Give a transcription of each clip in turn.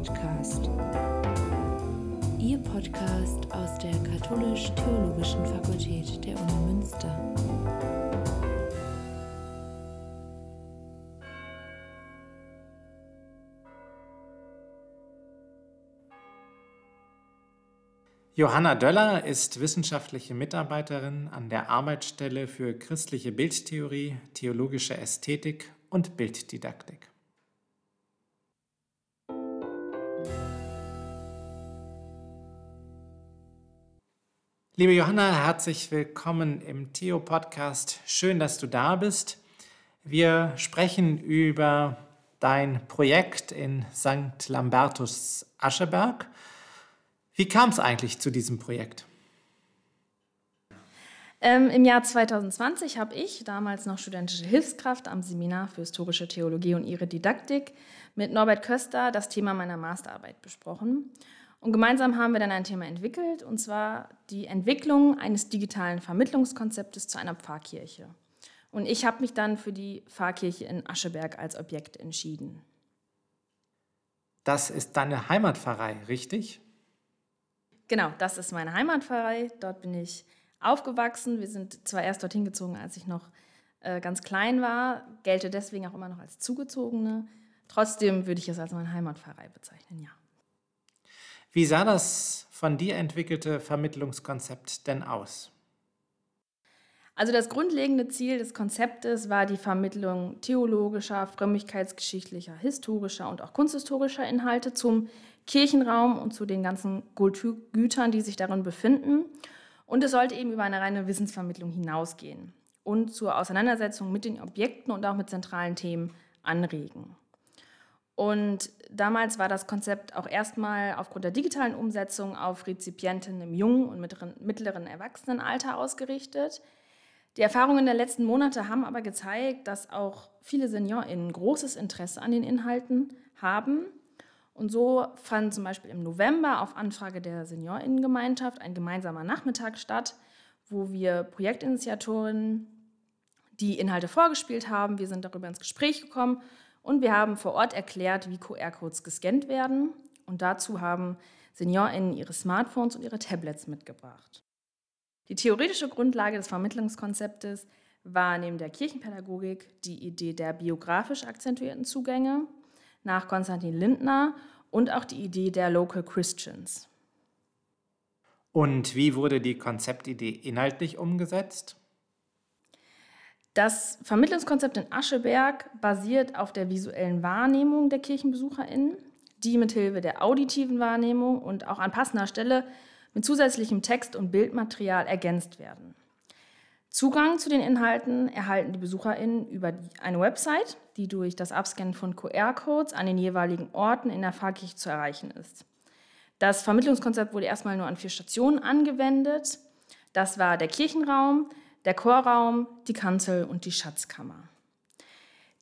Podcast. Ihr Podcast aus der Katholisch-Theologischen Fakultät der Uni Münster. Johanna Döller ist wissenschaftliche Mitarbeiterin an der Arbeitsstelle für christliche Bildtheorie, theologische Ästhetik und Bilddidaktik. Liebe Johanna, herzlich willkommen im Theo-Podcast. Schön, dass du da bist. Wir sprechen über dein Projekt in St. Lambertus Ascheberg. Wie kam es eigentlich zu diesem Projekt? Ähm, Im Jahr 2020 habe ich, damals noch studentische Hilfskraft am Seminar für historische Theologie und ihre Didaktik, mit Norbert Köster das Thema meiner Masterarbeit besprochen. Und gemeinsam haben wir dann ein Thema entwickelt, und zwar die Entwicklung eines digitalen Vermittlungskonzeptes zu einer Pfarrkirche. Und ich habe mich dann für die Pfarrkirche in Ascheberg als Objekt entschieden. Das ist deine Heimatpfarrei, richtig? Genau, das ist meine Heimatpfarrei. Dort bin ich aufgewachsen. Wir sind zwar erst dorthin gezogen, als ich noch äh, ganz klein war, gelte deswegen auch immer noch als Zugezogene. Trotzdem würde ich es als meine Heimatpfarrei bezeichnen, ja. Wie sah das von dir entwickelte Vermittlungskonzept denn aus? Also das grundlegende Ziel des Konzeptes war die Vermittlung theologischer, frömmigkeitsgeschichtlicher, historischer und auch kunsthistorischer Inhalte zum Kirchenraum und zu den ganzen Kulturgütern, die sich darin befinden. Und es sollte eben über eine reine Wissensvermittlung hinausgehen und zur Auseinandersetzung mit den Objekten und auch mit zentralen Themen anregen. Und damals war das Konzept auch erstmal aufgrund der digitalen Umsetzung auf Rezipienten im jungen und mittleren, mittleren Erwachsenenalter ausgerichtet. Die Erfahrungen der letzten Monate haben aber gezeigt, dass auch viele SeniorInnen großes Interesse an den Inhalten haben. Und so fand zum Beispiel im November auf Anfrage der SeniorInnengemeinschaft ein gemeinsamer Nachmittag statt, wo wir Projektinitiatorinnen die Inhalte vorgespielt haben. Wir sind darüber ins Gespräch gekommen und wir haben vor Ort erklärt, wie QR-Codes gescannt werden. Und dazu haben SeniorInnen ihre Smartphones und ihre Tablets mitgebracht. Die theoretische Grundlage des Vermittlungskonzeptes war neben der Kirchenpädagogik die Idee der biografisch akzentuierten Zugänge nach Konstantin Lindner und auch die Idee der Local Christians. Und wie wurde die Konzeptidee inhaltlich umgesetzt? Das Vermittlungskonzept in Ascheberg basiert auf der visuellen Wahrnehmung der KirchenbesucherInnen, die mithilfe der auditiven Wahrnehmung und auch an passender Stelle mit zusätzlichem Text- und Bildmaterial ergänzt werden. Zugang zu den Inhalten erhalten die BesucherInnen über eine Website, die durch das Abscannen von QR-Codes an den jeweiligen Orten in der Pfarrkirche zu erreichen ist. Das Vermittlungskonzept wurde erstmal nur an vier Stationen angewendet. Das war der Kirchenraum, der Chorraum, die Kanzel und die Schatzkammer.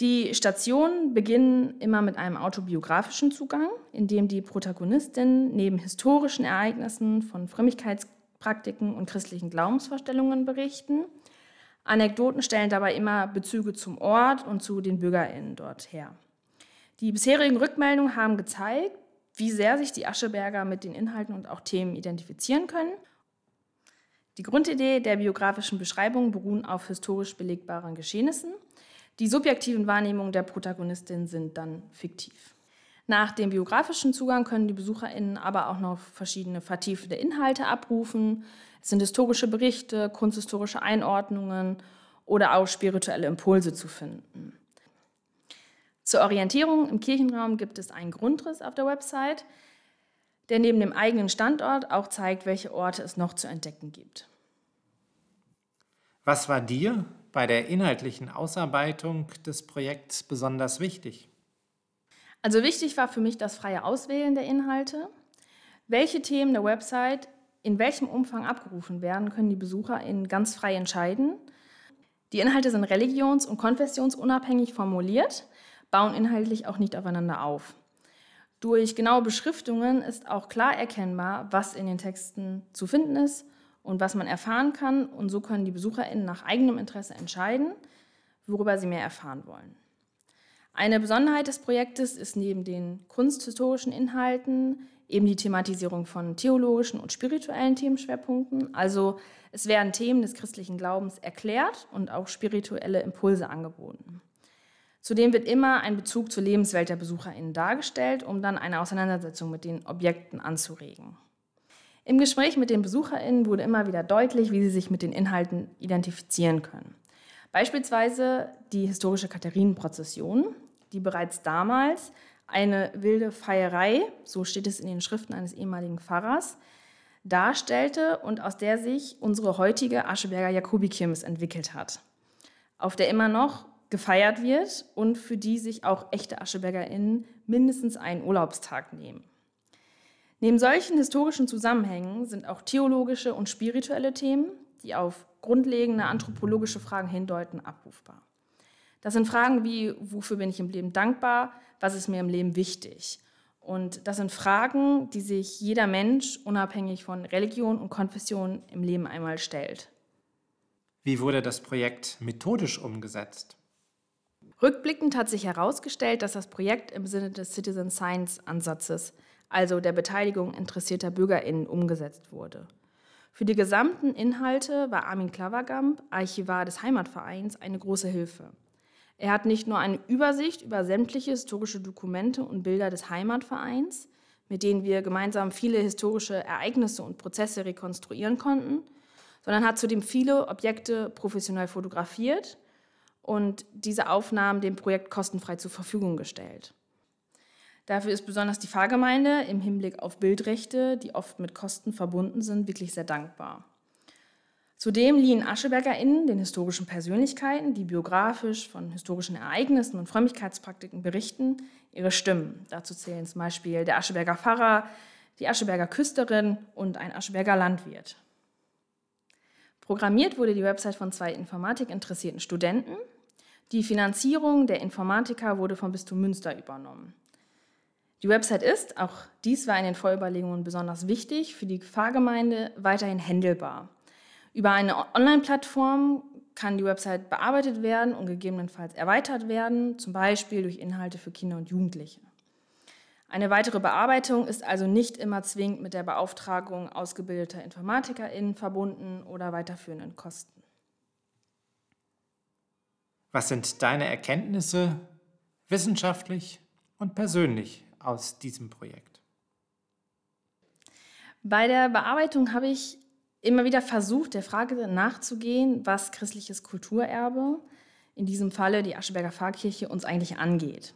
Die Stationen beginnen immer mit einem autobiografischen Zugang, in dem die Protagonistin neben historischen Ereignissen von Frömmigkeitspraktiken und christlichen Glaubensvorstellungen berichten. Anekdoten stellen dabei immer Bezüge zum Ort und zu den BürgerInnen dort her. Die bisherigen Rückmeldungen haben gezeigt, wie sehr sich die Ascheberger mit den Inhalten und auch Themen identifizieren können die Grundidee der biografischen Beschreibung beruhen auf historisch belegbaren Geschehnissen. Die subjektiven Wahrnehmungen der Protagonistin sind dann fiktiv. Nach dem biografischen Zugang können die BesucherInnen aber auch noch verschiedene vertiefende Inhalte abrufen. Es sind historische Berichte, kunsthistorische Einordnungen oder auch spirituelle Impulse zu finden. Zur Orientierung im Kirchenraum gibt es einen Grundriss auf der Website der neben dem eigenen Standort auch zeigt, welche Orte es noch zu entdecken gibt. Was war dir bei der inhaltlichen Ausarbeitung des Projekts besonders wichtig? Also wichtig war für mich das freie Auswählen der Inhalte. Welche Themen der Website in welchem Umfang abgerufen werden, können die Besucher ganz frei entscheiden. Die Inhalte sind religions- und konfessionsunabhängig formuliert, bauen inhaltlich auch nicht aufeinander auf. Durch genaue Beschriftungen ist auch klar erkennbar, was in den Texten zu finden ist und was man erfahren kann. Und so können die BesucherInnen nach eigenem Interesse entscheiden, worüber sie mehr erfahren wollen. Eine Besonderheit des Projektes ist neben den kunsthistorischen Inhalten eben die Thematisierung von theologischen und spirituellen Themenschwerpunkten. Also es werden Themen des christlichen Glaubens erklärt und auch spirituelle Impulse angeboten. Zudem wird immer ein Bezug zur Lebenswelt der BesucherInnen dargestellt, um dann eine Auseinandersetzung mit den Objekten anzuregen. Im Gespräch mit den BesucherInnen wurde immer wieder deutlich, wie sie sich mit den Inhalten identifizieren können. Beispielsweise die historische Katharinenprozession, die bereits damals eine wilde Feierei, so steht es in den Schriften eines ehemaligen Pfarrers, darstellte und aus der sich unsere heutige Ascheberger Jakobikirmes entwickelt hat, auf der immer noch gefeiert wird und für die sich auch echte AschebergerInnen mindestens einen Urlaubstag nehmen. Neben solchen historischen Zusammenhängen sind auch theologische und spirituelle Themen, die auf grundlegende anthropologische Fragen hindeuten, abrufbar. Das sind Fragen wie, wofür bin ich im Leben dankbar, was ist mir im Leben wichtig? Und das sind Fragen, die sich jeder Mensch unabhängig von Religion und Konfession im Leben einmal stellt. Wie wurde das Projekt methodisch umgesetzt? Rückblickend hat sich herausgestellt, dass das Projekt im Sinne des Citizen Science Ansatzes, also der Beteiligung interessierter BürgerInnen, umgesetzt wurde. Für die gesamten Inhalte war Armin Klavergamp, Archivar des Heimatvereins, eine große Hilfe. Er hat nicht nur eine Übersicht über sämtliche historische Dokumente und Bilder des Heimatvereins, mit denen wir gemeinsam viele historische Ereignisse und Prozesse rekonstruieren konnten, sondern hat zudem viele Objekte professionell fotografiert und diese Aufnahmen dem Projekt kostenfrei zur Verfügung gestellt. Dafür ist besonders die Pfarrgemeinde im Hinblick auf Bildrechte, die oft mit Kosten verbunden sind, wirklich sehr dankbar. Zudem liehen AschebergerInnen den historischen Persönlichkeiten, die biografisch von historischen Ereignissen und Frömmigkeitspraktiken berichten, ihre Stimmen. Dazu zählen zum Beispiel der Ascheberger Pfarrer, die Ascheberger Küsterin und ein Ascheberger Landwirt. Programmiert wurde die Website von zwei informatikinteressierten Studenten. Die Finanzierung der Informatiker wurde vom Bistum Münster übernommen. Die Website ist, auch dies war in den Vorüberlegungen besonders wichtig, für die Pfarrgemeinde weiterhin händelbar. Über eine Online-Plattform kann die Website bearbeitet werden und gegebenenfalls erweitert werden, zum Beispiel durch Inhalte für Kinder und Jugendliche. Eine weitere Bearbeitung ist also nicht immer zwingend mit der Beauftragung ausgebildeter InformatikerInnen verbunden oder weiterführenden Kosten. Was sind deine Erkenntnisse wissenschaftlich und persönlich aus diesem Projekt? Bei der Bearbeitung habe ich immer wieder versucht, der Frage nachzugehen, was christliches Kulturerbe, in diesem Falle die Ascheberger Pfarrkirche, uns eigentlich angeht.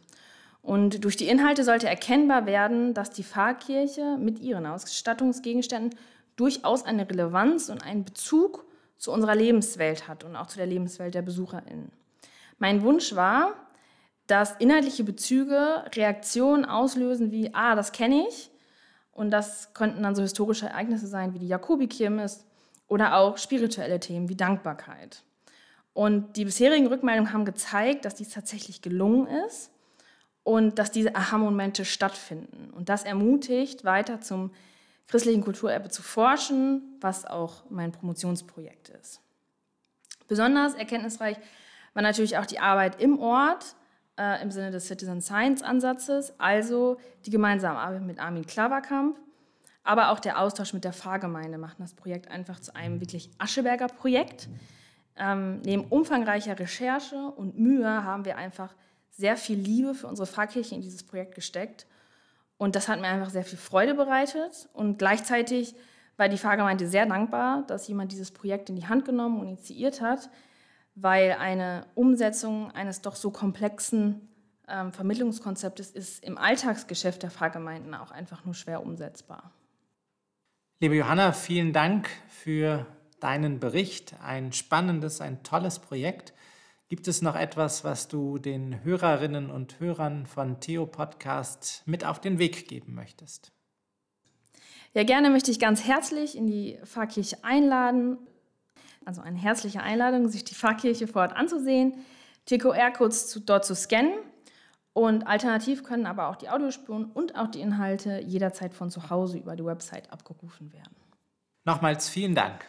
Und durch die Inhalte sollte erkennbar werden, dass die Pfarrkirche mit ihren Ausstattungsgegenständen durchaus eine Relevanz und einen Bezug zu unserer Lebenswelt hat und auch zu der Lebenswelt der BesucherInnen. Mein Wunsch war, dass inhaltliche Bezüge Reaktionen auslösen wie, ah, das kenne ich, und das könnten dann so historische Ereignisse sein wie die Jakobikirmes oder auch spirituelle Themen wie Dankbarkeit. Und die bisherigen Rückmeldungen haben gezeigt, dass dies tatsächlich gelungen ist und dass diese Aha-Momente stattfinden. Und das ermutigt, weiter zum christlichen Kulturerbe zu forschen, was auch mein Promotionsprojekt ist. Besonders erkenntnisreich war natürlich auch die Arbeit im Ort, äh, im Sinne des Citizen Science Ansatzes, also die gemeinsame Arbeit mit Armin Klaverkamp, aber auch der Austausch mit der Pfarrgemeinde macht das Projekt einfach zu einem wirklich Ascheberger Projekt. Ähm, neben umfangreicher Recherche und Mühe haben wir einfach sehr viel Liebe für unsere Pfarrkirche in dieses Projekt gesteckt. Und das hat mir einfach sehr viel Freude bereitet. Und gleichzeitig war die Pfarrgemeinde sehr dankbar, dass jemand dieses Projekt in die Hand genommen und initiiert hat weil eine Umsetzung eines doch so komplexen ähm, Vermittlungskonzeptes ist im Alltagsgeschäft der Pfarrgemeinden auch einfach nur schwer umsetzbar. Liebe Johanna, vielen Dank für deinen Bericht. Ein spannendes, ein tolles Projekt. Gibt es noch etwas, was du den Hörerinnen und Hörern von Theo Podcast mit auf den Weg geben möchtest? Ja, gerne möchte ich ganz herzlich in die Pfarrkirche einladen. Also eine herzliche Einladung, sich die Pfarrkirche vor Ort anzusehen, die QR-Codes dort zu scannen und alternativ können aber auch die Audiospuren und auch die Inhalte jederzeit von zu Hause über die Website abgerufen werden. Nochmals vielen Dank.